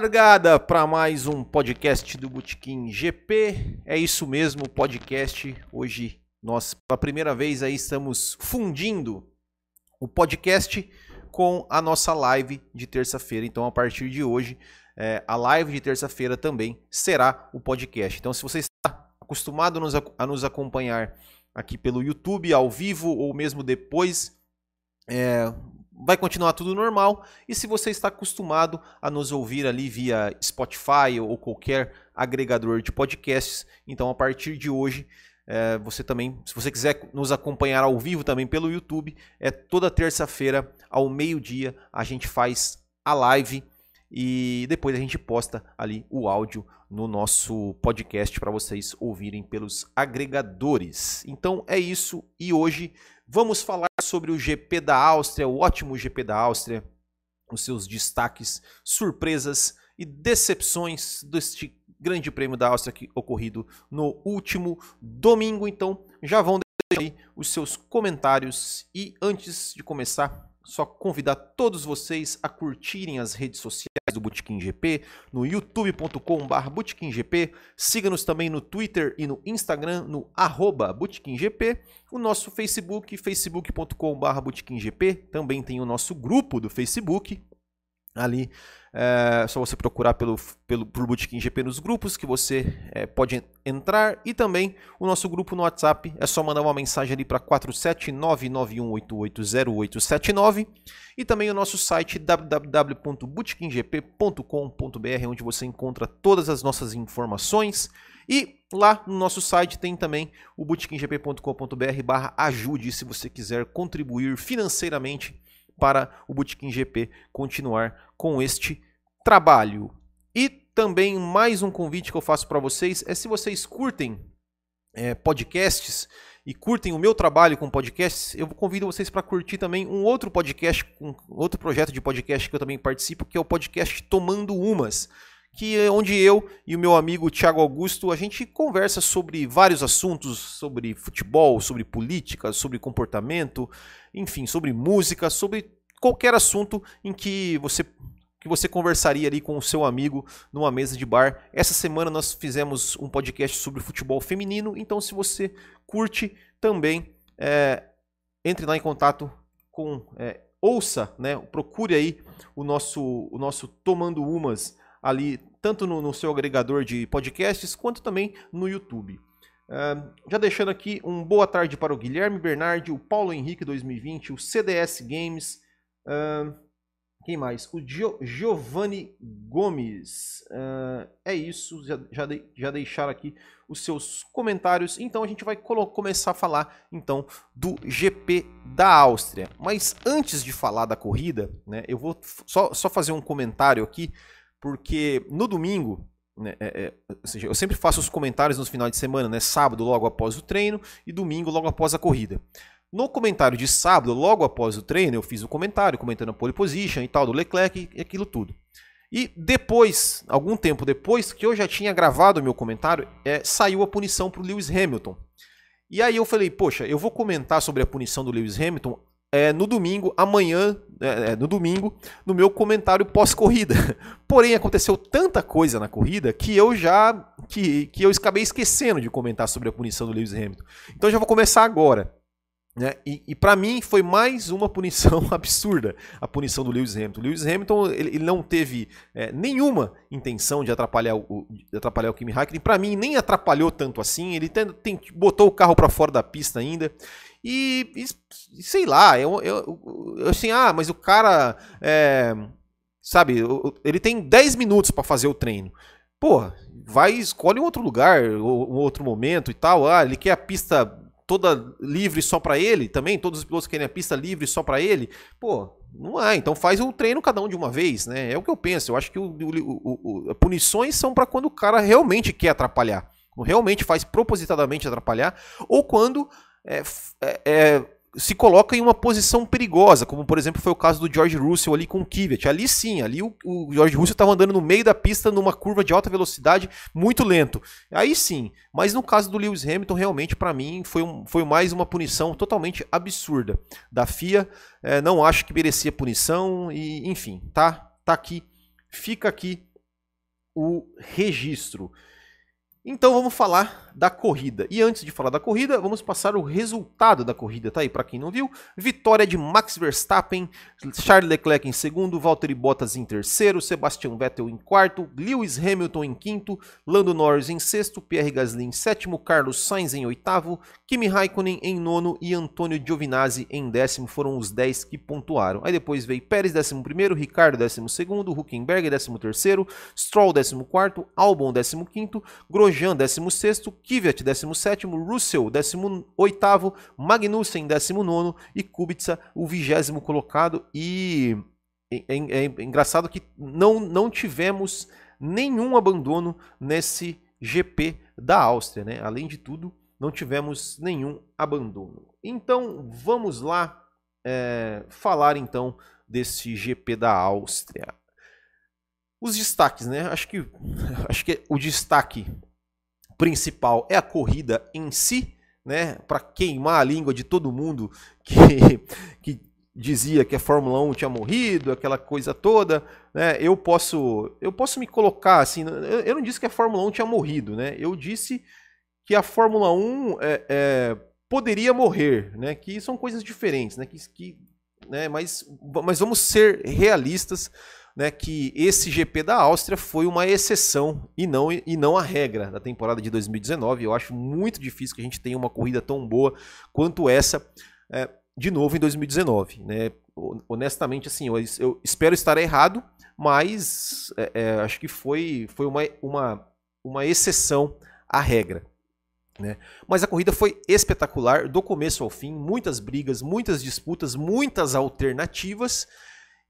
Largada para mais um podcast do Botequim GP. É isso mesmo, podcast. Hoje nós, pela primeira vez, aí estamos fundindo o podcast com a nossa live de terça-feira. Então, a partir de hoje, é, a live de terça-feira também será o podcast. Então, se você está acostumado a nos, a nos acompanhar aqui pelo YouTube, ao vivo ou mesmo depois, é, vai continuar tudo normal. E se você está acostumado a nos ouvir ali via Spotify ou qualquer agregador de podcasts, então a partir de hoje é, você também, se você quiser nos acompanhar ao vivo também pelo YouTube, é toda terça-feira ao meio-dia a gente faz a live e depois a gente posta ali o áudio no nosso podcast para vocês ouvirem pelos agregadores. Então é isso e hoje vamos falar sobre o GP da Áustria, o ótimo GP da Áustria, os seus destaques, surpresas e decepções deste Grande Prêmio da Áustria que ocorrido no último domingo. Então já vão deixar aí os seus comentários e antes de começar só convidar todos vocês a curtirem as redes sociais do Botequim GP, no youtube.com.br botequimgp, siga-nos também no Twitter e no Instagram, no arroba botequimgp, o nosso Facebook, facebook.com.br botequimgp, também tem o nosso grupo do Facebook, ali é só você procurar pelo, pelo por Bootkin GP nos grupos que você é, pode entrar. E também o nosso grupo no WhatsApp é só mandar uma mensagem ali para 47991880879 e também o nosso site www.bootkingp.com.br onde você encontra todas as nossas informações. E lá no nosso site tem também o bootkingp.com.br barra ajude se você quiser contribuir financeiramente para o Botequim GP continuar com este trabalho. E também mais um convite que eu faço para vocês é se vocês curtem é, podcasts e curtem o meu trabalho com podcasts, eu convido vocês para curtir também um outro podcast, um outro projeto de podcast que eu também participo, que é o podcast Tomando Umas, que é onde eu e o meu amigo Thiago Augusto a gente conversa sobre vários assuntos, sobre futebol, sobre política, sobre comportamento, enfim, sobre música, sobre qualquer assunto em que você que você conversaria ali com o seu amigo numa mesa de bar. Essa semana nós fizemos um podcast sobre futebol feminino, então se você curte também, é, entre lá em contato com, é, ouça, né, procure aí o nosso, o nosso Tomando Umas ali, tanto no, no seu agregador de podcasts, quanto também no YouTube. Já deixando aqui um boa tarde para o Guilherme Bernardi, o Paulo Henrique 2020, o CDS Games, Uh, quem mais? O Gio, Giovanni Gomes. Uh, é isso, já, já, de, já deixaram aqui os seus comentários. Então a gente vai começar a falar então do GP da Áustria. Mas antes de falar da corrida, né, eu vou só, só fazer um comentário aqui, porque no domingo é, é, ou seja, eu sempre faço os comentários nos finais de semana, né? Sábado, logo após o treino, e domingo, logo após a corrida. No comentário de sábado, logo após o treino, eu fiz o um comentário comentando a pole position e tal do Leclerc e aquilo tudo. E depois, algum tempo depois que eu já tinha gravado o meu comentário, é, saiu a punição para o Lewis Hamilton. E aí eu falei, poxa, eu vou comentar sobre a punição do Lewis Hamilton é, no domingo, amanhã, é, é no domingo, no meu comentário pós-corrida. Porém, aconteceu tanta coisa na corrida que eu já que, que eu acabei esquecendo de comentar sobre a punição do Lewis Hamilton. Então já vou começar agora. Né? E, e para mim foi mais uma punição absurda, a punição do Lewis Hamilton. Lewis Hamilton ele, ele não teve é, nenhuma intenção de atrapalhar o, de atrapalhar o Kimi Raikkonen. Para mim nem atrapalhou tanto assim. Ele tem, tem botou o carro para fora da pista ainda. E, e sei lá, eu, eu, eu, assim, ah, mas o cara, é, sabe, ele tem 10 minutos para fazer o treino. Pô, vai, escolhe um outro lugar, um outro momento e tal. Ah, ele quer a pista toda livre só para ele também, todos os pilotos querem a pista livre só para ele, pô, não é. Então faz o treino cada um de uma vez, né? É o que eu penso. Eu acho que o, o, o punições são para quando o cara realmente quer atrapalhar, realmente faz propositadamente atrapalhar, ou quando é, é, é se coloca em uma posição perigosa, como por exemplo foi o caso do George Russell ali com o Kvyat. Ali sim, ali o, o George Russell estava andando no meio da pista numa curva de alta velocidade muito lento. Aí sim, mas no caso do Lewis Hamilton, realmente para mim foi, um, foi mais uma punição totalmente absurda da FIA. É, não acho que merecia punição e enfim, tá, tá aqui, fica aqui o registro. Então vamos falar da corrida. E antes de falar da corrida, vamos passar o resultado da corrida, tá aí para quem não viu. Vitória de Max Verstappen, Charles Leclerc em segundo, Valtteri Bottas em terceiro, Sebastian Vettel em quarto, Lewis Hamilton em quinto, Lando Norris em sexto, Pierre Gasly em sétimo, Carlos Sainz em oitavo, Kimi Raikkonen em nono e Antônio Giovinazzi em décimo. Foram os 10 que pontuaram. Aí depois veio Pérez décimo primeiro, Ricardo décimo segundo, Huckenberg décimo terceiro, Stroll décimo quarto, Albon décimo quinto, Grosjean Grosjean, 16º, Kvyat, 17º, Russell, 18º, Magnussen, 19º e Kubica, o 20 colocado. E é, é, é, engraçado que não, não tivemos nenhum abandono nesse GP da Áustria, né? Além de tudo, não tivemos nenhum abandono. Então, vamos lá é, falar então desse GP da Áustria. Os destaques, né? Acho que, acho que o destaque principal é a corrida em si, né? Para queimar a língua de todo mundo que, que dizia que a Fórmula 1 tinha morrido, aquela coisa toda, né? Eu posso, eu posso me colocar assim. Eu não disse que a Fórmula 1 tinha morrido, né? Eu disse que a Fórmula 1 é, é, poderia morrer, né? Que são coisas diferentes, né? Que, que, né? Mas, mas vamos ser realistas né, que esse GP da Áustria foi uma exceção e não, e não a regra da temporada de 2019. Eu acho muito difícil que a gente tenha uma corrida tão boa quanto essa é, de novo em 2019. Né? Honestamente, assim, eu, eu espero estar errado, mas é, é, acho que foi, foi uma, uma, uma exceção à regra. Né? Mas a corrida foi espetacular, do começo ao fim, muitas brigas, muitas disputas, muitas alternativas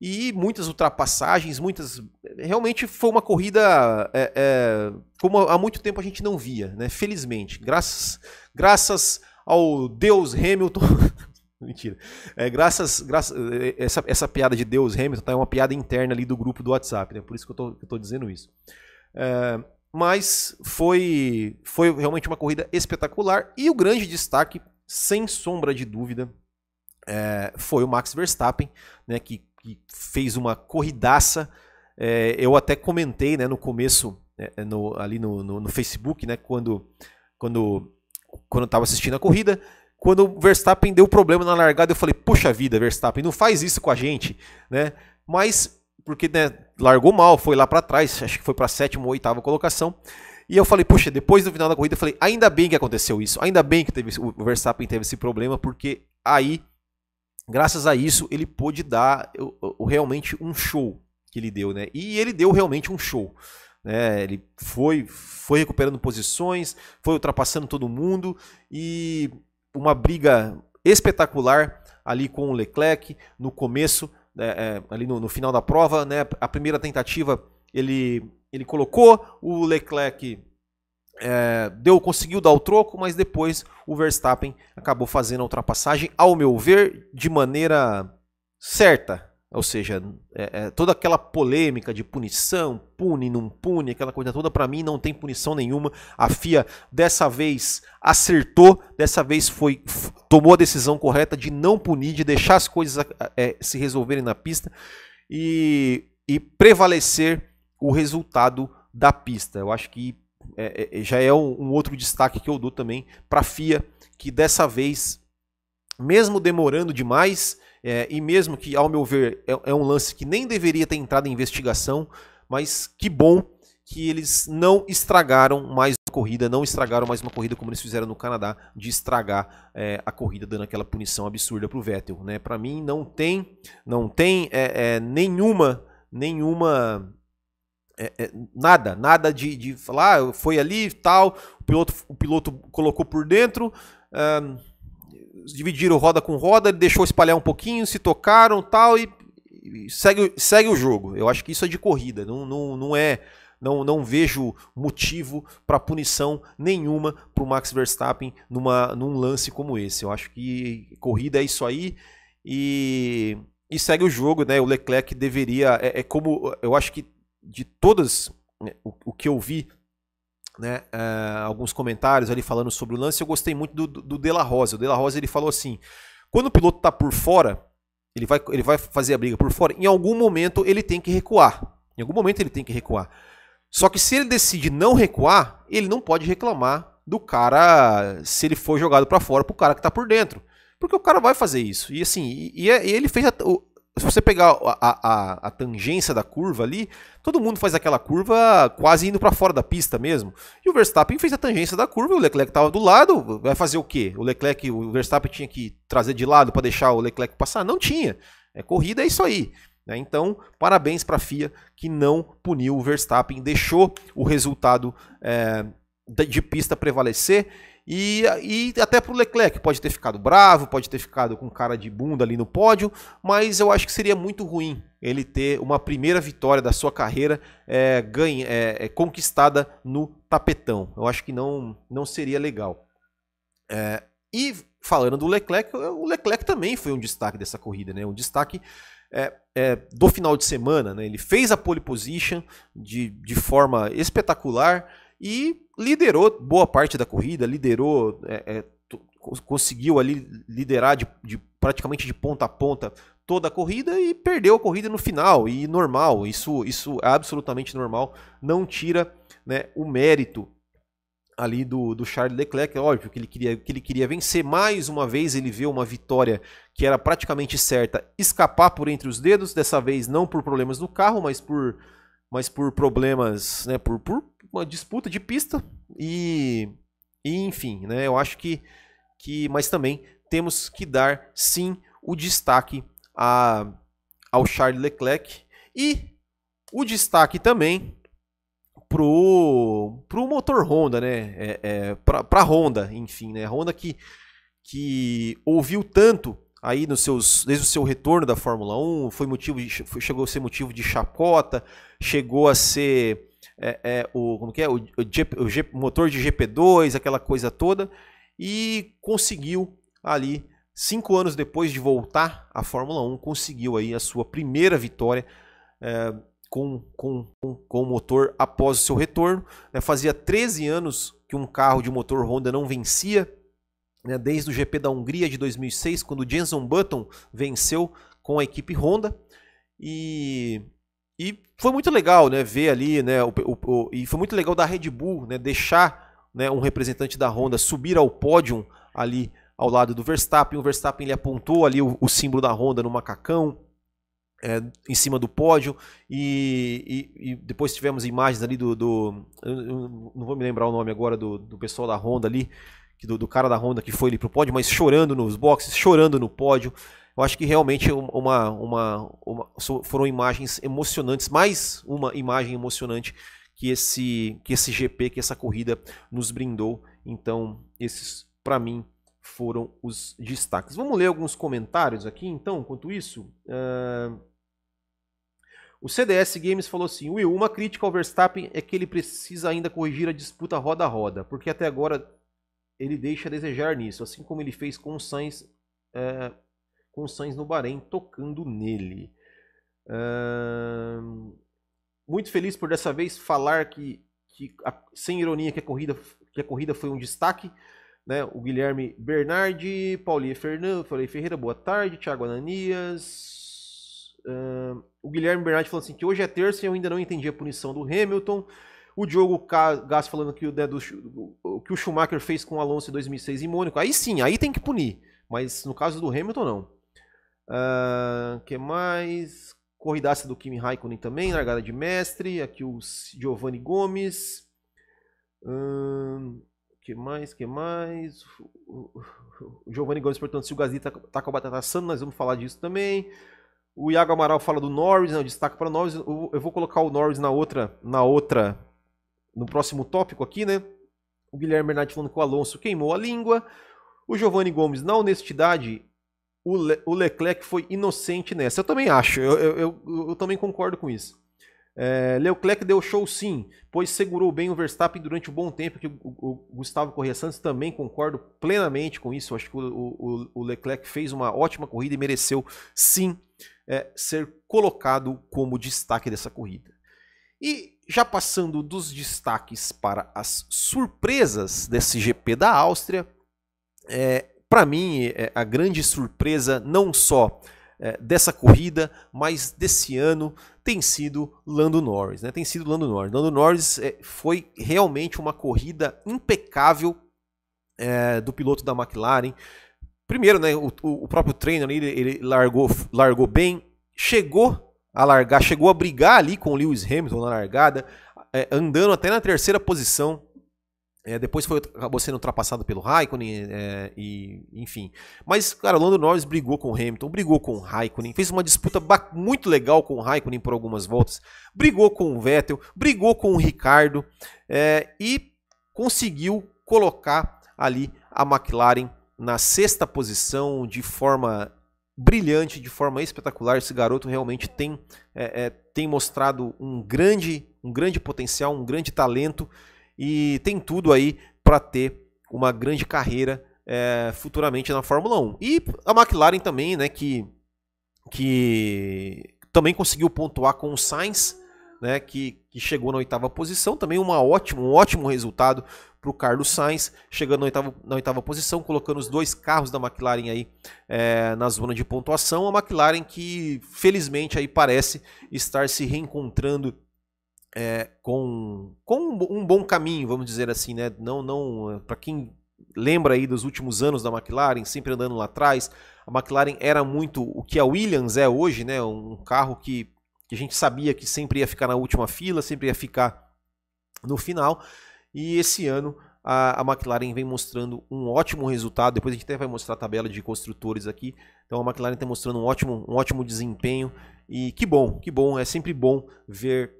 e muitas ultrapassagens, muitas. Realmente foi uma corrida é, é, como há muito tempo a gente não via, né? Felizmente. Graças, graças ao Deus Hamilton. Mentira. É, graças, graças é, essa, essa piada de Deus Hamilton tá, é uma piada interna ali do grupo do WhatsApp, né? Por isso que eu tô, que eu tô dizendo isso. É, mas foi, foi realmente uma corrida espetacular e o grande destaque, sem sombra de dúvida, é, foi o Max Verstappen, né, que que fez uma corridaça. É, eu até comentei né, no começo, é, no, ali no, no, no, Facebook, né, quando quando quando estava assistindo a corrida, quando o Verstappen deu problema na largada, eu falei, puxa vida, Verstappen, não faz isso com a gente, né? Mas porque né, largou mal, foi lá para trás, acho que foi para sétima ou oitava colocação. E eu falei, puxa, depois do final da corrida, eu falei, ainda bem que aconteceu isso, ainda bem que teve, o Verstappen teve esse problema, porque aí graças a isso, ele pôde dar realmente um show que ele deu, né? E ele deu realmente um show. Né? Ele foi, foi recuperando posições, foi ultrapassando todo mundo e uma briga espetacular ali com o Leclerc no começo, né, é, ali no, no, final da prova, né? A primeira tentativa ele, ele colocou, o Leclerc é, deu, conseguiu dar o troco, mas depois o Verstappen acabou fazendo a ultrapassagem, ao meu ver, de maneira certa. Ou seja, é, é, toda aquela polêmica de punição, pune, não pune, aquela coisa toda, para mim não tem punição nenhuma. A FIA dessa vez acertou, dessa vez foi tomou a decisão correta de não punir, de deixar as coisas é, se resolverem na pista e, e prevalecer o resultado da pista. Eu acho que é, é, já é um, um, outro destaque que eu dou também para a FIA, que dessa vez, mesmo demorando demais, é, e mesmo que, ao meu ver, é, é, um lance que nem deveria ter entrado em investigação, mas que bom que eles não estragaram mais a corrida, não estragaram mais uma corrida como eles fizeram no Canadá, de estragar é, a corrida dando aquela punição absurda para o Vettel. Né? Para mim não tem, não tem é, nenhuma, nenhuma é, é, nada, nada de, de falar, ah, foi ali tal, o piloto, o piloto colocou por dentro, dividiram roda com roda, deixou espalhar um pouquinho, se tocaram tal e, e, segue, segue o jogo. Eu acho que isso é de corrida, não, não, não é. Não, não vejo motivo para punição nenhuma para o Max Verstappen numa, num lance como esse. Eu acho que corrida é isso aí e, e segue o jogo, né? O Leclerc deveria. É, é como. Eu acho que de todas né, o, o, que eu vi, né, uh, alguns comentários ali falando sobre o lance, eu gostei muito do, do, do De La Rosa. O De La Rosa ele falou assim: quando o piloto está por fora, ele vai, ele vai fazer a briga por fora, em algum momento ele tem que recuar. Em algum momento ele tem que recuar. Só que se ele decide não recuar, ele não pode reclamar do cara se ele for jogado para fora pro cara que tá por dentro. Porque o cara vai fazer isso. E assim, e, e é, ele fez. A, se você pegar a, a, a, tangência da curva ali, todo mundo faz aquela curva quase indo para fora da pista mesmo. E o Verstappen fez a tangência da curva, o Leclerc estava do lado, vai fazer o quê? O Leclerc, o Verstappen tinha que trazer de lado para deixar o Leclerc passar? Não tinha. É corrida, é isso aí. Né? Então, parabéns para a FIA que não puniu o Verstappen, deixou o resultado é, de pista prevalecer. E, e até para o Leclerc, pode ter ficado bravo, pode ter ficado com cara de bunda ali no pódio, mas eu acho que seria muito ruim ele ter uma primeira vitória da sua carreira é, ganha, é, é, conquistada no tapetão. Eu acho que não, não seria legal. É, e falando do Leclerc, o Leclerc também foi um destaque dessa corrida, né? Um destaque é, é, do final de semana. Né? Ele fez a pole position de, de forma espetacular e liderou boa parte da corrida, liderou, é, é conseguiu ali liderar de, de, praticamente de ponta a ponta toda a corrida e perdeu a corrida no final. E normal, isso, isso é absolutamente normal, não tira né, o mérito ali do, do Charles Leclerc, é óbvio que ele, queria, que ele queria vencer mais uma vez, ele vê uma vitória que era praticamente certa escapar por entre os dedos, dessa vez não por problemas no carro, mas por, mas por problemas, né, por, por uma disputa de pista e, e enfim, né, eu acho que, que, mas também temos que dar sim o destaque a, ao Charles Leclerc e o destaque também pro, pro motor Honda, né? É, é, pra Honda, enfim, né? Honda que, que ouviu tanto aí nos seus desde o seu retorno da Fórmula 1, foi motivo de, foi, chegou a ser motivo de chacota, chegou a ser é, é, o como que é o, o, G, o G, motor de GP2, aquela coisa toda e conseguiu ali cinco anos depois de voltar à Fórmula 1 conseguiu aí a sua primeira vitória é, com, com, com, com o motor após o seu retorno. Né? Fazia 13 anos que um carro de motor Honda não vencia, né? desde o GP da Hungria de 2006, quando Jenson Button venceu com a equipe Honda. E, e foi muito legal né? ver ali, né? O, o, o, e foi muito legal da Red Bull né? deixar né? um representante da Honda subir ao pódio ali ao lado do Verstappen. O Verstappen ele apontou ali o, o símbolo da Honda no macacão é, em cima do pódio e, e, e, depois tivemos imagens ali do, do não vou me lembrar o nome agora do, do pessoal da Honda ali do, do, cara da Honda que foi ali pro pódio mas chorando nos boxes chorando no pódio eu acho que realmente uma, uma, uma foram imagens emocionantes mais uma imagem emocionante que esse que esse GP que essa corrida nos brindou então esses para mim foram os destaques. Vamos ler alguns comentários aqui, então, enquanto isso. Uh... O CDS Games falou assim: Will, uma crítica ao Verstappen é que ele precisa ainda corrigir a disputa roda a roda, porque até agora ele deixa a desejar nisso, assim como ele fez com o Sainz, é, com o Sainz no Bahrein, tocando nele. muito feliz por dessa vez falar que, que sem ironia, que a, corrida, que a corrida foi um destaque. Né? O Guilherme Bernardi, Paulinha Fernando, falei Ferreira, boa tarde. Thiago Ananias. Uh, o Guilherme Bernardi falando assim que hoje é terça e eu ainda não entendi a punição do Hamilton. O Diogo Gas falando que o, né, do, o que o Schumacher fez com o Alonso em 2006 em Mônaco. Aí sim, aí tem que punir. Mas no caso do Hamilton, não. Uh, que mais? Corridaça do Kimi Raikkonen também, largada de mestre. Aqui o Giovanni Gomes. Uh, que mais? que mais? O Giovanni Gomes perguntando se o Gasly tá, tá com a batata assando, nós vamos falar disso também. O Iago Amaral fala do Norris, né, destaque para o Norris. Eu vou colocar o Norris na outra, na outra, no próximo tópico aqui, né? O Guilherme Bernardi falando que o Alonso queimou a língua. O Giovanni Gomes, na honestidade, o, Le, o Leclerc foi inocente nessa. Eu também acho, eu, eu, eu, eu também concordo com isso. É, Leclerc deu show sim, pois segurou bem o Verstappen durante um bom tempo, que o, o, Gustavo Correia Santos também concordo plenamente com isso. Eu acho que o, o, Leclerc fez uma ótima corrida e mereceu sim é, ser colocado como destaque dessa corrida. E já passando dos destaques para as surpresas desse GP da Áustria, é, para mim é, a grande surpresa não só é, dessa corrida, mas desse ano tem sido Lando Norris, né? Tem sido Lando Norris. Lando Norris é, foi realmente uma corrida impecável é, do piloto da McLaren. Primeiro, né, o, o próprio treino ele, ele largou, largou bem, chegou a largar, chegou a brigar ali com o Lewis Hamilton na largada, é, andando até na terceira posição, é, depois foi, acabou sendo ultrapassado pelo Raikkonen, é, e, enfim. Mas, cara, o Lando Norris brigou com o Hamilton, brigou com o Raikkonen, fez uma disputa muito legal com o Raikkonen por algumas voltas, brigou com o Vettel, brigou com o Ricardo é, e conseguiu colocar ali a McLaren na sexta posição de forma brilhante, de forma espetacular. Esse garoto realmente tem, é, é, tem mostrado um grande, um grande potencial, um grande talento e tem tudo aí para ter uma grande carreira é, futuramente na Fórmula 1. E a McLaren também, né, que, que também conseguiu pontuar com o Sainz, né, que, que chegou na oitava posição, também uma ótimo, um ótimo resultado para o Carlos Sainz, chegando na oitava, na oitava posição, colocando os dois carros da McLaren aí é, na zona de pontuação. A McLaren que felizmente aí parece estar se reencontrando é, com, com um bom caminho, vamos dizer assim, né? Não, não para quem lembra aí dos últimos anos da McLaren, sempre andando lá atrás, a McLaren era muito o que a Williams é hoje, né? Um carro que, que a gente sabia que sempre ia ficar na última fila, sempre ia ficar no final. E esse ano a, a, McLaren vem mostrando um ótimo resultado. Depois a gente até vai mostrar a tabela de construtores aqui. Então a McLaren está mostrando um ótimo, um ótimo desempenho. E que bom, que bom. É sempre bom ver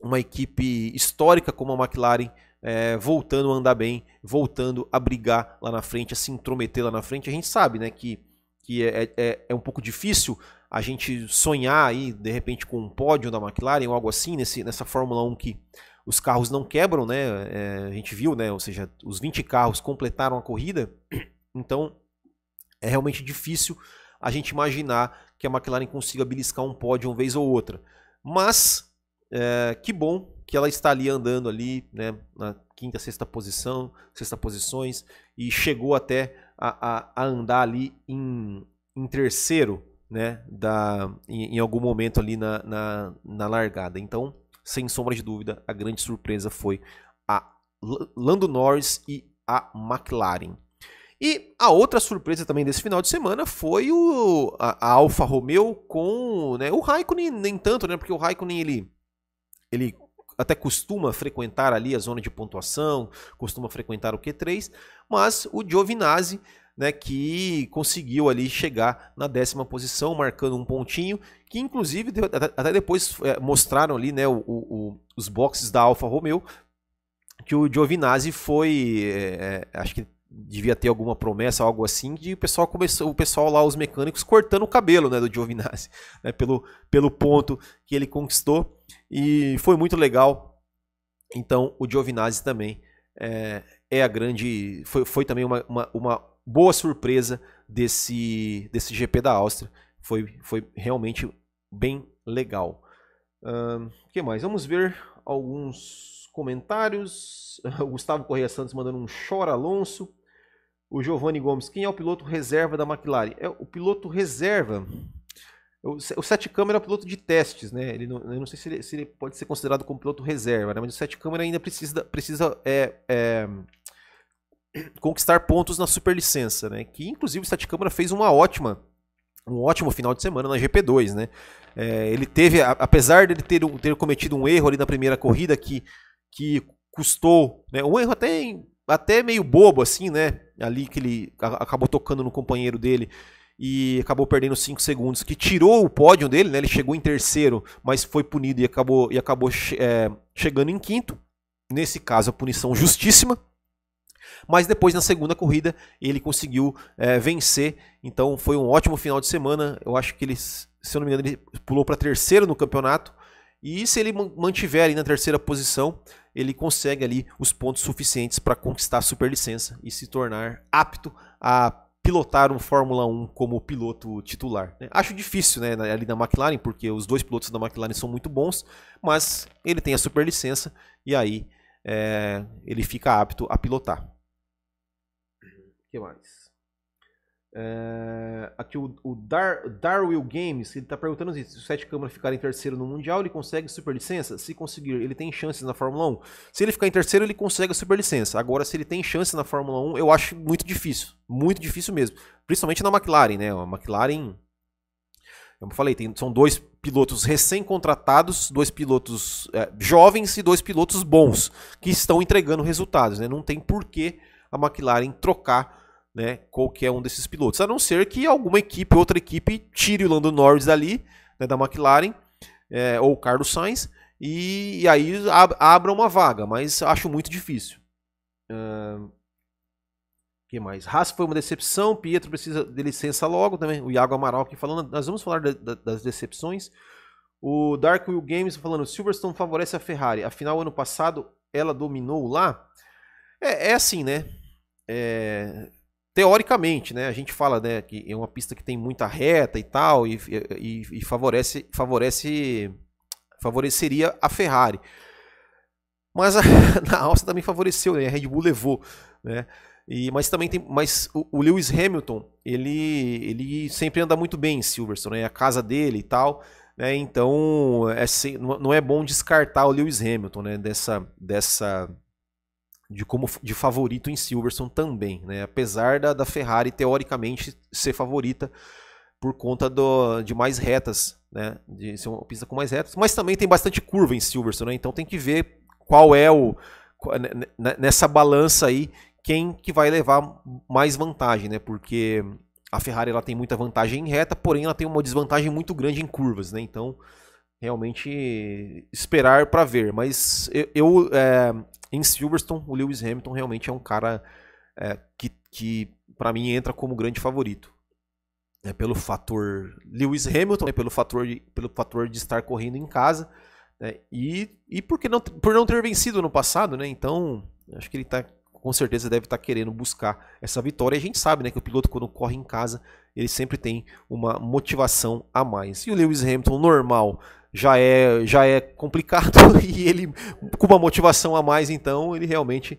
uma equipe histórica como a McLaren é, voltando a andar bem, voltando a brigar lá na frente, a se intrometer lá na frente. A gente sabe né, que, que é, é, é um pouco difícil a gente sonhar aí, de repente, com um pódio da McLaren ou algo assim, nesse, nessa Fórmula 1 que os carros não quebram, né? É, a gente viu, né? Ou seja, os 20 carros completaram a corrida, então é realmente difícil a gente imaginar que a McLaren consiga beliscar um pódio uma vez ou outra. Mas é, que bom que ela está ali andando ali, né, na quinta, sexta posição, sexta posições, e chegou até a, a, a andar ali em, em terceiro, né, da, em, em, algum momento ali na, na, na largada. Então, sem sombra de dúvida, a grande surpresa foi a Lando Norris e a McLaren. E a outra surpresa também desse final de semana foi o, a, a Alfa Romeo com né, o Raikkonen, nem tanto, né? Porque o Raikkonen ele ele até costuma frequentar ali a zona de pontuação, costuma frequentar o Q3, mas o Giovinazzi, né, que conseguiu ali chegar na décima posição, marcando um pontinho, que inclusive até depois é, mostraram ali, né, o, o, os boxes da Alfa Romeo, que o Giovinazzi foi, é, é acho que devia ter alguma promessa, algo assim, de o pessoal começou, o pessoal lá, os mecânicos, cortando o cabelo né, do Giovinazzi, né, pelo, pelo ponto que ele conquistou. E foi muito legal. Então, o Giovinazzi também é, é a grande. Foi, foi também uma, uma, uma, boa surpresa desse, desse GP da Áustria. Foi, foi realmente bem legal. O que mais? Vamos ver alguns comentários. O Gustavo Correia Santos mandando um chora Alonso. O Giovanni Gomes, quem é o piloto reserva da McLaren? É o piloto reserva. O, Sete Câmara é o piloto de testes, né? Ele não, eu não sei se ele, se ele, pode ser considerado como piloto reserva, né? mas o Sete Câmara ainda precisa, precisa é, é, conquistar pontos na superlicença, né? Que inclusive o Sete Câmara fez uma ótima, um ótimo final de semana na GP2, né? É, ele teve, apesar de ele ter, ter cometido um erro ali na primeira corrida que, que custou, né? Um erro até, até meio bobo assim, né? Ali que ele acabou tocando no companheiro dele e acabou perdendo 5 segundos, que tirou o pódio dele, né? Ele chegou em terceiro, mas foi punido e acabou, e acabou é, chegando em quinto. Nesse caso, a punição justíssima. Mas depois, na segunda corrida, ele conseguiu é, vencer. Então, foi um ótimo final de semana. Eu acho que ele, se eu não me engano, ele pulou para terceiro no campeonato. E se ele mantiver ali na terceira posição, ele consegue ali os pontos suficientes para conquistar a superlicença e se tornar apto a pilotar um Fórmula 1 como piloto titular. Né? Acho difícil né, ali na McLaren, porque os dois pilotos da McLaren são muito bons, mas ele tem a superlicença e aí é, ele fica apto a pilotar. O que mais? É, aqui o, o Dar, Darwell Games, ele está perguntando se o Sete Câmara ficar em terceiro no Mundial, ele consegue superlicença? Se conseguir, ele tem chances na Fórmula 1? Se ele ficar em terceiro, ele consegue a superlicença. Agora, se ele tem chance na Fórmula 1, eu acho muito difícil. Muito difícil mesmo. Principalmente na McLaren, né? A McLaren, como eu falei, tem, são dois pilotos recém-contratados, dois pilotos é, jovens e dois pilotos bons, que estão entregando resultados. Né? Não tem por que a McLaren trocar né, qualquer um desses pilotos, a não ser que alguma equipe, outra equipe, tire o Lando Norris dali, né, da McLaren, é, ou o Carlos Sainz, e, e aí ab abra uma vaga, mas acho muito difícil. Uh, que mais? Haas foi uma decepção, Pietro precisa de licença logo também. O Iago Amaral aqui falando, nós vamos falar de, de, das decepções. O Dark Will Games falando, Silverstone favorece a Ferrari. Afinal, ano passado ela dominou lá. É, é assim, né? É, teoricamente, né, a gente fala né, que é uma pista que tem muita reta e tal, e, e, e favorece, favorece, favoreceria a Ferrari. Mas a, na Áustria também favoreceu, né, a Red Bull levou, né, e, mas também tem, mas o, o, Lewis Hamilton, ele, ele sempre anda muito bem em Silverstone, né, a casa dele e tal, né, então é, não é bom descartar o Lewis Hamilton, né, dessa, dessa de como de favorito em Silverstone também, né? Apesar da, da Ferrari teoricamente ser favorita por conta do, de mais retas, né? De ser uma pista com mais retas, mas também tem bastante curva em Silverstone, né? Então tem que ver qual é o nessa balança aí quem que vai levar mais vantagem, né? Porque a Ferrari ela tem muita vantagem em reta, porém ela tem uma desvantagem muito grande em curvas, né? Então realmente esperar para ver. Mas eu, eu é, em Silverstone, o Lewis Hamilton realmente é um cara é, que, que para mim, entra como grande favorito. É, pelo fator Lewis Hamilton, é, pelo, fator de, pelo fator de estar correndo em casa. Né, e e porque não, por não ter vencido no passado, né? Então, acho que ele tá, com certeza deve estar tá querendo buscar essa vitória. E a gente sabe né, que o piloto, quando corre em casa, ele sempre tem uma motivação a mais. E o Lewis Hamilton, normal, já é, já é complicado e ele com uma motivação a mais, então ele realmente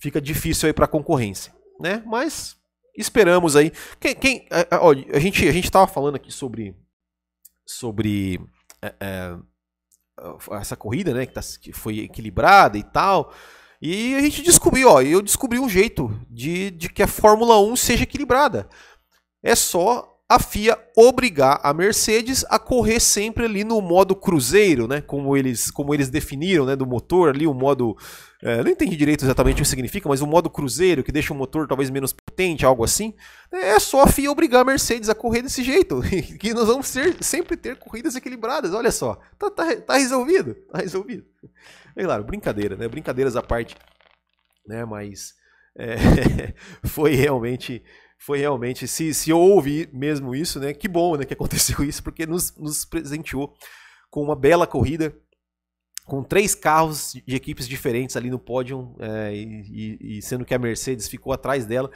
fica difícil aí para a concorrência, né? Mas esperamos aí. Quem, quem ó, a gente a gente estava falando aqui sobre sobre é, é, essa corrida, né? Que, tá, que foi equilibrada e tal. E a gente descobriu, ó, eu descobri um jeito de, de que a Fórmula 1 seja equilibrada. É só a FIA obrigar a Mercedes a correr sempre ali no modo cruzeiro, né? Como eles, como eles definiram, né? Do motor ali, o modo. É, não entendi direito exatamente o que significa, mas o modo cruzeiro, que deixa o motor talvez menos potente, algo assim. É só a FIA obrigar a Mercedes a correr desse jeito. que nós vamos sempre ter corridas equilibradas. Olha só. Tá, tá, tá resolvido. Tá resolvido. É claro, brincadeira, né? Brincadeiras à parte. Né? Mas. É, foi realmente foi realmente, se, se houve mesmo isso, né? Que bom né, que aconteceu isso, porque nos, nos presenteou com uma bela corrida, com três carros de equipes diferentes ali no pódio, é, e, e, sendo que a Mercedes ficou atrás dela.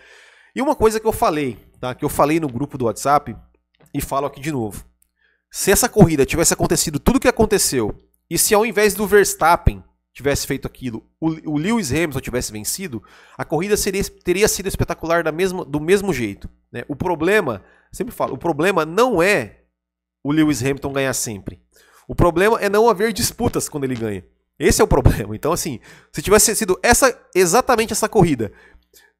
E uma coisa que eu falei, tá? Que eu falei no grupo do WhatsApp e falo aqui de novo. Se essa corrida tivesse acontecido tudo o que aconteceu, e se ao invés do Verstappen tivesse feito aquilo, o, Lewis Hamilton tivesse vencido, a corrida seria, teria sido espetacular da mesma, do mesmo jeito. Né? O problema, sempre falo, o problema não é o Lewis Hamilton ganhar sempre. O problema é não haver disputas quando ele ganha. Esse é o problema. Então, assim, se tivesse sido essa exatamente essa corrida,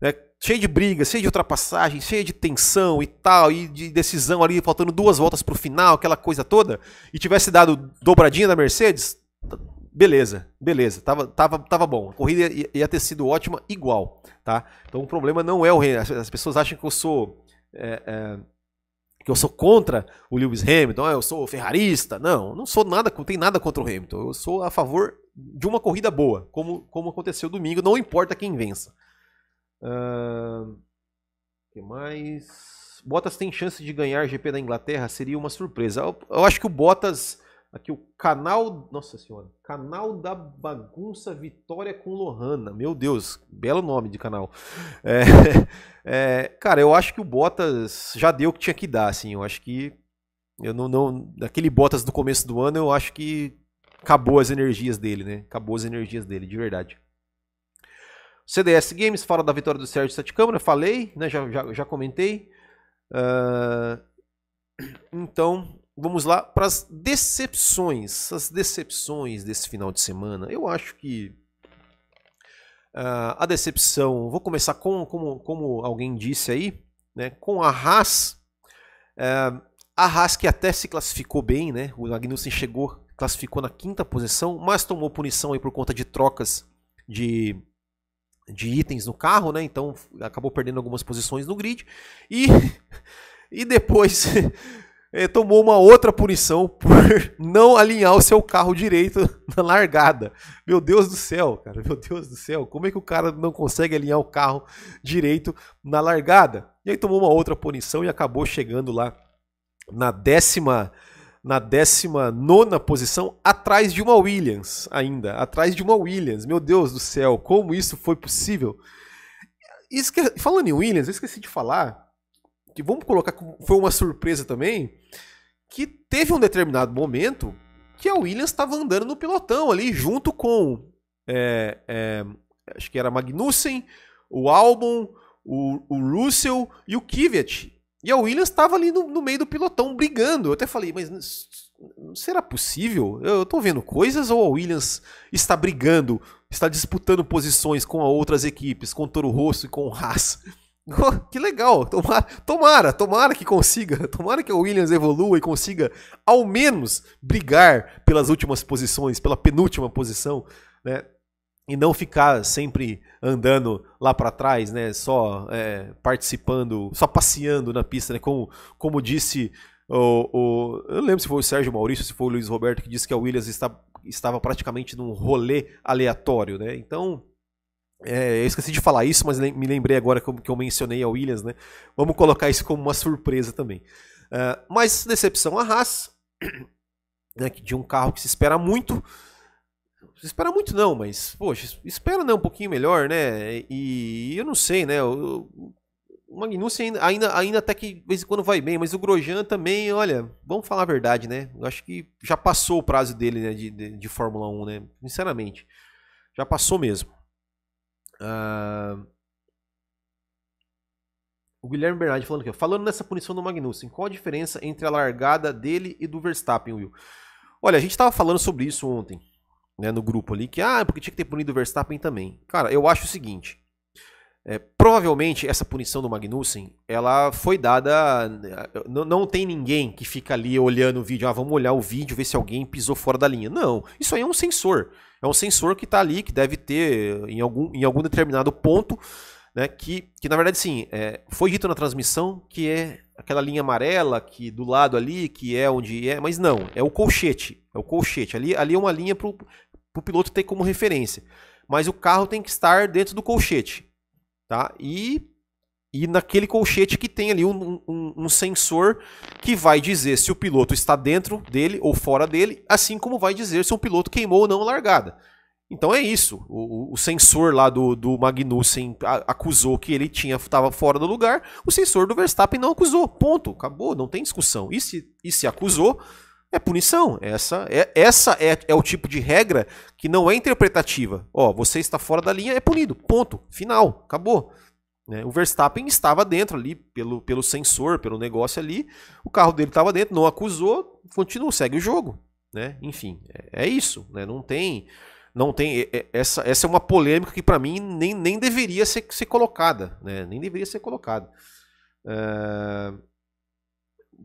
né, cheia de brigas, cheia de ultrapassagem, cheia de tensão e tal, e de decisão ali, faltando duas voltas para o final, aquela coisa toda, e tivesse dado dobradinha da Mercedes, beleza, beleza, tava, tava, tava bom. A corrida ia, ia, ter sido ótima igual, tá? Então o problema não é o Hamilton. As pessoas acham que eu sou. É, é, que eu sou contra o Lewis Hamilton, ah, eu sou ferrarista. Não, não sou nada, não tem nada contra o Hamilton. Eu sou a favor de uma corrida boa, como, como aconteceu domingo, não importa quem vença. Uh, que mais? Bottas tem chance de ganhar GP da Inglaterra? Seria uma surpresa. Eu, eu acho que o Bottas Aqui o canal, nossa senhora, canal da bagunça Vitória com Lohana. Meu Deus, belo nome de canal. É, é, cara, eu acho que o Bottas já deu o que tinha que dar, assim. Eu acho que eu não, não, daquele Bottas do começo do ano, eu acho que acabou as energias dele, né? Acabou as energias dele, de verdade. CDS Games fala da vitória do Sérgio Sete Câmara, falei, né? Já, já, já comentei. Uh, então, vamos lá para as decepções. As decepções desse final de semana. Eu acho que uh, a decepção. Vou começar com, como, como alguém disse aí, né, com a Haas. Uh, a Haas que até se classificou bem, né? O Magnussen chegou, classificou na quinta posição, mas tomou punição aí por conta de trocas de, de itens no carro, né? Então acabou perdendo algumas posições no grid. E, e depois tomou uma outra punição por não alinhar o seu carro direito na largada. Meu Deus do céu, cara, meu Deus do céu, como é que o cara não consegue alinhar o carro direito na largada? E aí tomou uma outra punição e acabou chegando lá na décima na décima nona posição, atrás de uma Williams ainda, atrás de uma Williams. Meu Deus do céu, como isso foi possível? Esque... Falando em Williams, eu esqueci de falar que vamos colocar como foi uma surpresa também, que teve um determinado momento que a Williams estava andando no pilotão ali, junto com é, é, acho que era Magnussen, o Albon, o, o Russell e o Kvyat. E a Williams estava ali no, no, meio do pilotão brigando. Eu até falei, mas será possível? Eu estou vendo coisas ou a Williams está brigando, está disputando posições com outras equipes, com o Toro Rosso e com o Que legal! Tomara, tomara, tomara que consiga, tomara que a Williams evolua e consiga ao menos brigar pelas últimas posições, pela penúltima posição, né? e não ficar sempre andando lá para trás, né? Só é, participando, só passeando na pista, né? Como, como disse o, o, eu lembro se foi o Sérgio Maurício, se foi o Luiz Roberto que disse que a Williams está, estava praticamente num rolê aleatório, né? Então é, eu esqueci de falar isso, mas me lembrei agora que eu, eu mencionei a Williams, né? Vamos colocar isso como uma surpresa também. Uh, mas decepção a Haas, né? De um carro que se espera muito espera muito não, mas, poxa, espera né, um pouquinho melhor, né? E eu não sei, né? O, o Magnussen ainda, ainda, ainda até que de vez em quando vai bem, mas o Grosjean também, olha, vamos falar a verdade, né? Eu acho que já passou o prazo dele né, de, de, de Fórmula 1, né? Sinceramente. Já passou mesmo. Uh... O Guilherme Bernardi falando aqui, falando nessa punição do Magnussen, qual a diferença entre a largada dele e do Verstappen, Will? Olha, a gente estava falando sobre isso ontem né, no grupo ali, que ah, porque tinha que ter punido o Verstappen também. Cara, eu acho o seguinte. É, provavelmente essa punição do Magnussen, ela foi dada. Não, não tem ninguém que fica ali olhando o vídeo. Ah, vamos olhar o vídeo, ver se alguém pisou fora da linha. Não, isso aí é um sensor. É um sensor que está ali, que deve ter em algum, em algum determinado ponto, né? Que, que na verdade, sim, é, foi dito na transmissão que é aquela linha amarela que do lado ali, que é onde é, mas não, é o colchete. É o colchete. Ali, ali é uma linha para o piloto ter como referência. Mas o carro tem que estar dentro do colchete. Tá? E, e naquele colchete que tem ali um, um, um sensor que vai dizer se o piloto está dentro dele ou fora dele, assim como vai dizer se o piloto queimou ou não a largada. Então é isso. O, o, sensor lá do, do Magnussen acusou que ele tinha estava fora do lugar. O sensor do Verstappen não acusou. Ponto. Acabou. Não tem discussão. E se, e se acusou, é punição. Essa é, essa é, é o tipo de regra que não é interpretativa. Ó, você está fora da linha, é punido. Ponto. Final. Acabou. Né? O Verstappen estava dentro ali, pelo, pelo sensor, pelo negócio ali. O carro dele estava dentro, não acusou, continua, segue o jogo. Né? Enfim, é, é isso. Né? Não tem. Não tem. É, é, essa, essa é uma polêmica que, para mim, nem, nem deveria ser, ser colocada. Né? Nem deveria ser colocada. É...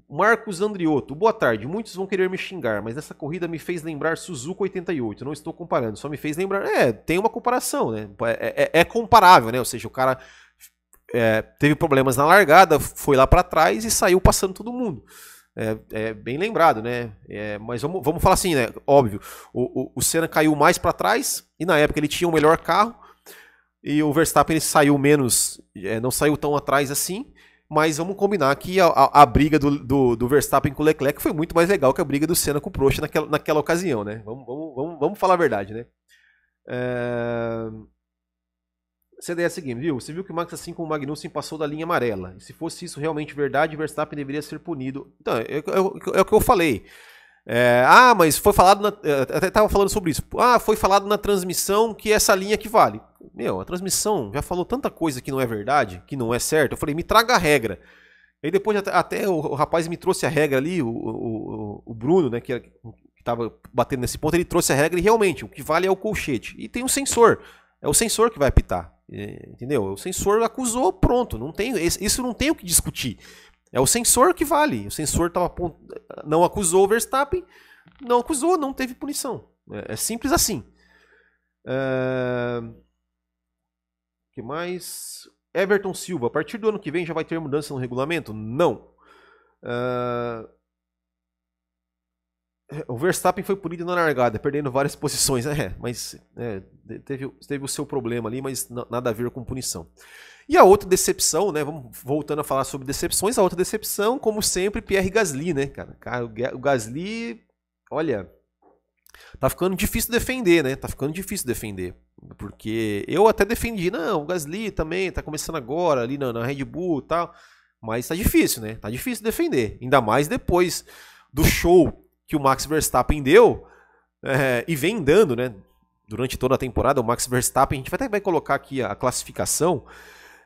Marcos Andriotto, boa tarde. Muitos vão querer me xingar, mas essa corrida me fez lembrar Suzuka 88. Não estou comparando, só me fez lembrar. É, tem uma comparação, né? É, é, é comparável, né? Ou seja, o cara é, teve problemas na largada, foi lá para trás e saiu passando todo mundo. É, é bem lembrado, né? É, mas vamos, vamos falar assim, né? Óbvio, o, o, o Senna caiu mais para trás e na época ele tinha o melhor carro e o Verstappen saiu menos, é, não saiu tão atrás assim. Mas vamos combinar que a, a, a briga do, do, do, Verstappen com o Leclerc foi muito mais legal que a briga do Senna com o Prost naquela, naquela ocasião, né? Vamos, vamos, vamos, vamos falar a verdade, né? É... CDS Game, viu? Você viu que Max, assim como o Magnussen, passou da linha amarela. E se fosse isso realmente verdade, Verstappen deveria ser punido. Então, é, é, é, é o que eu falei. É, ah, mas foi falado. Na, até estava falando sobre isso. Ah, foi falado na transmissão que essa linha que vale. Meu, a transmissão já falou tanta coisa que não é verdade, que não é certo. Eu falei, me traga a regra. Aí depois até, até o, o, rapaz me trouxe a regra ali, o, o, o Bruno, né, que, estava batendo nesse ponto, ele trouxe a regra e realmente o que vale é o colchete. E tem um sensor. É o sensor que vai apitar. Entendeu? O sensor acusou, pronto. Não tem, isso não tem o que discutir. É o sensor que vale. O sensor tava, não acusou o Verstappen, não acusou, não teve punição. É, é simples assim. É... que mais? Everton Silva, a partir do ano que vem já vai ter mudança no regulamento? Não. O Verstappen foi punido na largada, perdendo várias posições. É, mas é, teve, teve o seu problema ali, mas nada a ver com punição. E a outra decepção, né? Vamos voltando a falar sobre decepções. A outra decepção, como sempre, Pierre Gasly, né, cara? cara o Gasly, olha, tá ficando difícil defender, né? Tá ficando difícil defender. Porque eu até defendi, não, o Gasly também tá começando agora ali na, na Red Bull e tal. Mas tá difícil, né? Tá difícil defender. Ainda mais depois do show que o Max Verstappen deu é, e vem dando, né? Durante toda a temporada, o Max Verstappen, a gente até vai colocar aqui a classificação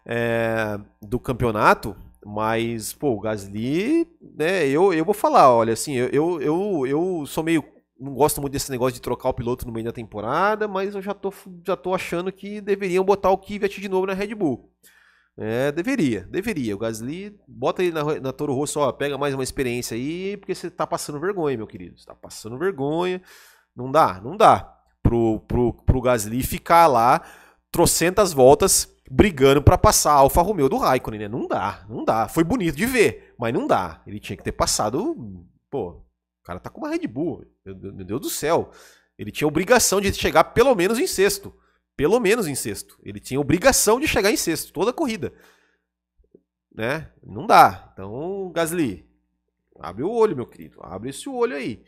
é, do campeonato, mas, pô, o Gasly, né, eu, eu vou falar, olha, assim, eu, eu, eu, sou meio. Não gosto muito desse negócio de trocar o piloto no meio da temporada, mas eu já tô, já tô achando que deveriam botar o Kvyat de novo na Red Bull. É, deveria, deveria. O Gasly, bota ele na, na Toro Rosso, ó, pega mais uma experiência aí, porque você tá passando vergonha, meu querido. Você tá passando vergonha. Não dá, não dá pro, pro, pro Gasly ficar lá trocentas voltas brigando para passar a Alfa Romeo do Raikkonen, né? Não dá, não dá. Foi bonito de ver, mas não dá. Ele tinha que ter passado, pô, o cara tá com uma Red Bull, meu Deus do céu. Ele tinha obrigação de chegar pelo menos em sexto pelo menos em sexto. Ele tinha obrigação de chegar em sexto, toda a corrida. Né? Não dá. Então, Gasly, abre o olho, meu querido. Abre esse olho aí.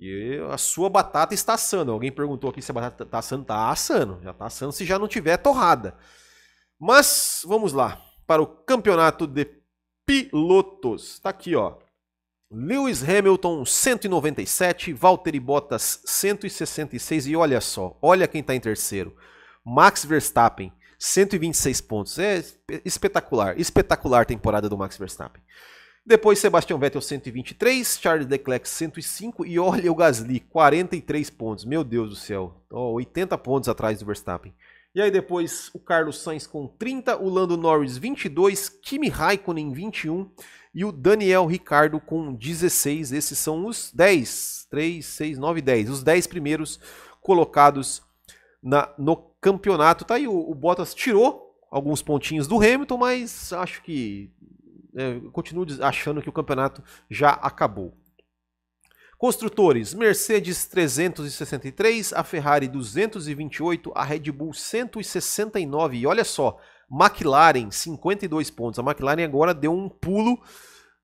E a sua batata está assando. Alguém perguntou aqui se a batata está assando. Está assando. Já está assando se já não tiver torrada. Mas vamos lá para o campeonato de pilotos. Está aqui, ó. Lewis Hamilton 197, Valtteri Bottas 166 e olha só, olha quem está em terceiro. Max Verstappen, 126 pontos. É espetacular, espetacular temporada do Max Verstappen. Depois Sebastian Vettel 123, Charles Leclerc 105 e olha o Gasly 43 pontos. Meu Deus do céu, oh, 80 pontos atrás do Verstappen. E aí depois o Carlos Sainz com 30, o Lando Norris 22, Kimi Raikkonen 21 e o Daniel Ricardo com 16. Esses são os 10, 3, 6, 9, 10, os 10 primeiros colocados na, no campeonato. Tá aí, o, o Bottas tirou alguns pontinhos do Hamilton, mas acho que. É, continuo achando que o campeonato já acabou. Construtores: Mercedes 363, a Ferrari 228, a Red Bull 169. E olha só, McLaren 52 pontos. A McLaren agora deu um pulo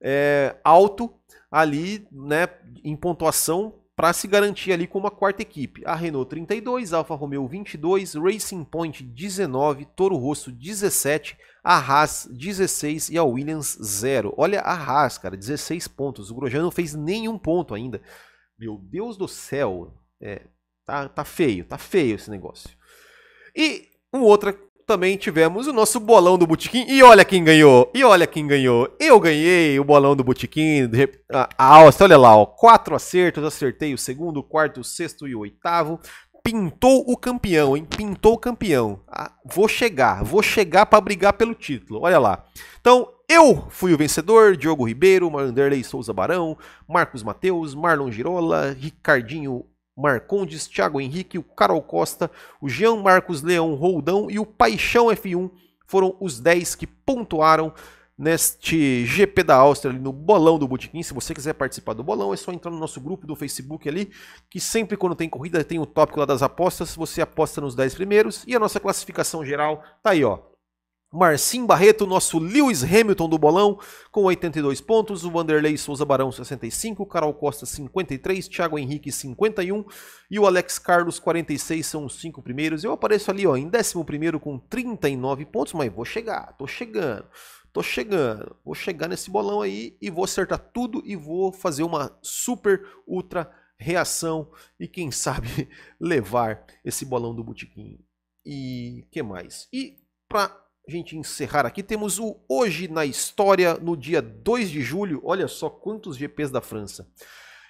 é, alto ali, né, em pontuação para se garantir ali como a quarta equipe. A Renault 32, Alfa Romeo 22, Racing Point 19, Toro Rosso 17, a Haas 16 e a Williams 0. Olha a Haas, cara, 16 pontos. O Grosjean não fez nenhum ponto ainda. Meu Deus do céu, é, tá, tá feio, tá feio esse negócio. E um outra também tivemos o nosso bolão do Botequim. E olha quem ganhou! E olha quem ganhou! Eu ganhei o bolão do Botequim. A Áustria, olha lá, ó. Quatro acertos, acertei o segundo, o quarto, o sexto e o oitavo. Pintou o campeão, hein? Pintou o campeão. Ah, vou chegar, vou chegar para brigar pelo título. Olha lá. Então, eu fui o vencedor, Diogo Ribeiro, Manderley Souza Barão, Marcos Mateus, Marlon Girola, Ricardinho Marcondes, Thiago Henrique, o Carol Costa, o Jean Marcos Leão Roldão e o Paixão F1 foram os 10 que pontuaram neste GP da Áustria ali no bolão do Botequim. Se você quiser participar do bolão, é só entrar no nosso grupo do Facebook ali, que sempre quando tem corrida tem o tópico lá das apostas, você aposta nos 10 primeiros e a nossa classificação geral tá aí, ó. Marcim Barreto, nosso Lewis Hamilton do bolão, com 82 pontos. O Vanderlei Souza Barão, 65. Carol Costa, 53. Thiago Henrique, 51. E o Alex Carlos, 46. São os cinco primeiros. Eu apareço ali ó, em 11 com 39 pontos, mas vou chegar, tô chegando. Tô chegando, vou chegar nesse bolão aí e vou acertar tudo e vou fazer uma super ultra reação e quem sabe levar esse bolão do botequim. E que mais? E para a gente encerrar aqui, temos o Hoje na História, no dia 2 de julho. Olha só quantos GPs da França.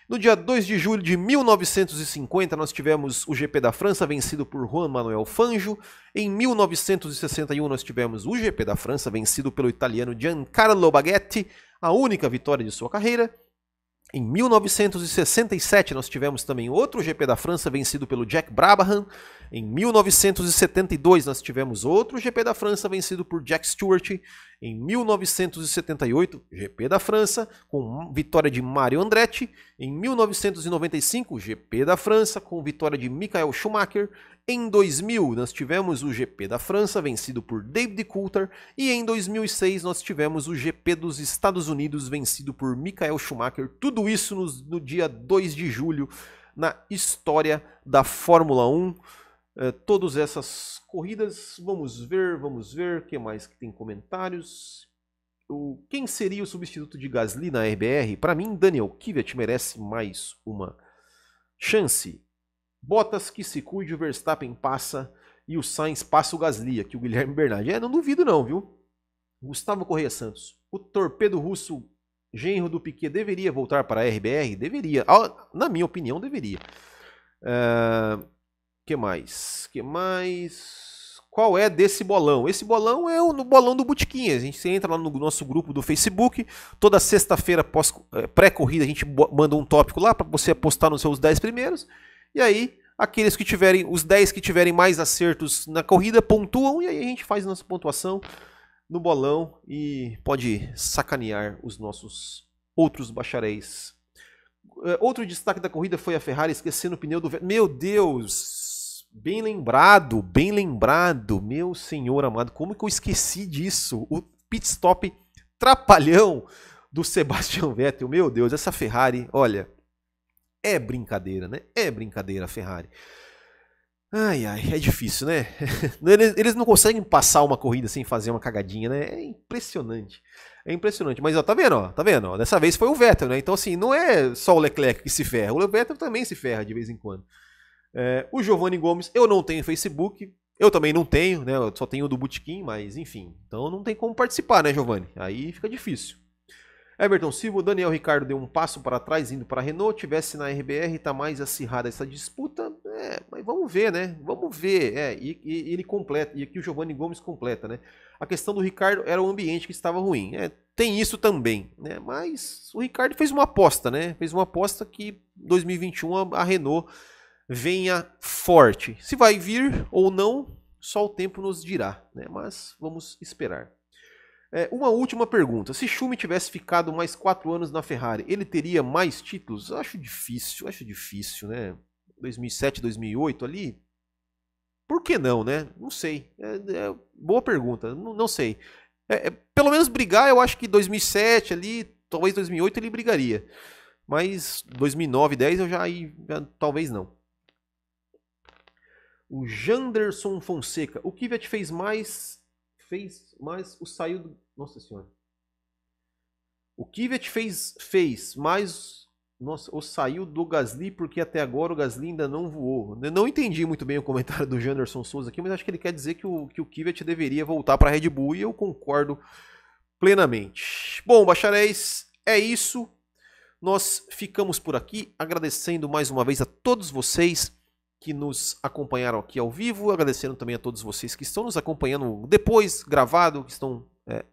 No dia 2 de julho de 1950, nós tivemos o GP da França vencido por Juan Manuel Fangio. Em 1961, nós tivemos o GP da França vencido pelo italiano Giancarlo Baghetti, a única vitória de sua carreira. Em 1967, nós tivemos também outro GP da França vencido pelo Jack Brabham. Em 1972, nós tivemos outro GP da França vencido por Jack Stewart. Em 1978, GP da França, com vitória de Mario Andretti. Em 1995, GP da França, com vitória de Michael Schumacher. Em 2000, nós tivemos o GP da França, vencido por David Coulter, e em 2006 nós tivemos o GP dos Estados Unidos, vencido por Michael Schumacher. Tudo isso no, no dia 2 de julho, na história da Fórmula 1. É, todas essas corridas, vamos ver, vamos ver, o que mais que tem comentários? O, quem seria o substituto de Gasly na RBR? Para mim, Daniel Kvyat merece mais uma chance. Bottas que se cuide, o Verstappen passa e o Sainz passa o Gasly, aqui o Guilherme Bernardi. É, não duvido não, viu? Gustavo Correia Santos. O torpedo russo genro do Piquet deveria voltar para a RBR? Deveria. Na minha opinião, deveria. Uh, que mais? que mais? Qual é desse bolão? Esse bolão é o bolão do Botiquinha. A gente entra lá no nosso grupo do Facebook. Toda sexta-feira, eh, pré-corrida, a gente manda um tópico lá para você apostar nos seus 10 primeiros. E aí, aqueles que tiverem, os 10 que tiverem mais acertos na corrida pontuam e aí a gente faz nossa pontuação no bolão e pode sacanear os nossos outros bacharéis. É, outro destaque da corrida foi a Ferrari esquecendo o pneu do Meu Deus! Bem lembrado, bem lembrado. Meu senhor amado, como que eu esqueci disso? O pit stop trapalhão do Sebastian Vettel. Meu Deus, essa Ferrari, olha, é brincadeira, né? É brincadeira Ferrari. Ai, ai, é difícil, né? Eles, eles, não conseguem passar uma corrida sem fazer uma cagadinha, né? É impressionante. É impressionante. Mas, ó, tá vendo, ó? Tá vendo? Ó? Dessa vez foi o Vettel, né? Então, assim, não é só o Leclerc que se ferra. O Vettel também se ferra de vez em quando. É, o Giovanni Gomes, eu não tenho Facebook. Eu também não tenho, né? Eu só tenho o do Bootkin, mas enfim. Então não tem como participar, né, Giovanni? Aí fica difícil. Everton Silva, Daniel Ricardo deu um passo para trás indo para a Renault, tivesse na RBR, está mais acirrada essa disputa, é, mas vamos ver, né? Vamos ver, é, e, e, ele completa, e aqui o Giovanni Gomes completa, né? A questão do Ricardo era o ambiente que estava ruim, é, tem isso também, né? Mas o Ricardo fez uma aposta, né? Fez uma aposta que 2021 a Renault venha forte. Se vai vir ou não, só o tempo nos dirá, né? Mas vamos esperar. É, uma última pergunta. Se Schumi tivesse ficado mais quatro anos na Ferrari, ele teria mais títulos? Acho difícil, acho difícil, né? 2007, 2008 ali. Por que não, né? Não sei. É, é, boa pergunta, não, não sei. É, é pelo menos brigar, eu acho que 2007 ali, talvez 2008 ele brigaria. Mas 2009, 10 eu já, já talvez não. O Janderson Fonseca. O Kvyat fez mais fez, mas o saiu do. Nossa senhora. O Kvyat fez, fez, mas nossa, o saiu do Gasly porque até agora o Gasly ainda não voou. Eu não entendi muito bem o comentário do Janderson Souza aqui, mas acho que ele quer dizer que o, que o Kvyat deveria voltar para a Red Bull e eu concordo plenamente. Bom, bacharéis, é isso. Nós ficamos por aqui, agradecendo mais uma vez a todos vocês que nos acompanharam aqui ao vivo, agradecendo também a todos vocês que estão nos acompanhando depois, gravado, que estão é,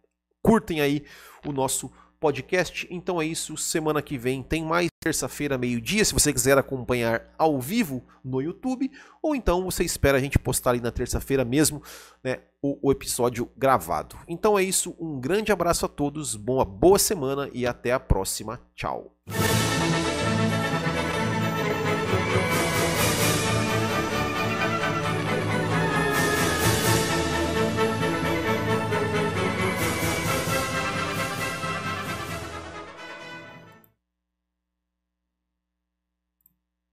curtem aí o nosso podcast. Então é isso, semana que vem tem mais terça-feira, meio-dia, se você quiser acompanhar ao vivo no YouTube, ou então você espera a gente postar ali na terça-feira mesmo, né, o, o, episódio gravado. Então é isso, um grande abraço a todos, boa, boa semana e até a próxima. Tchau.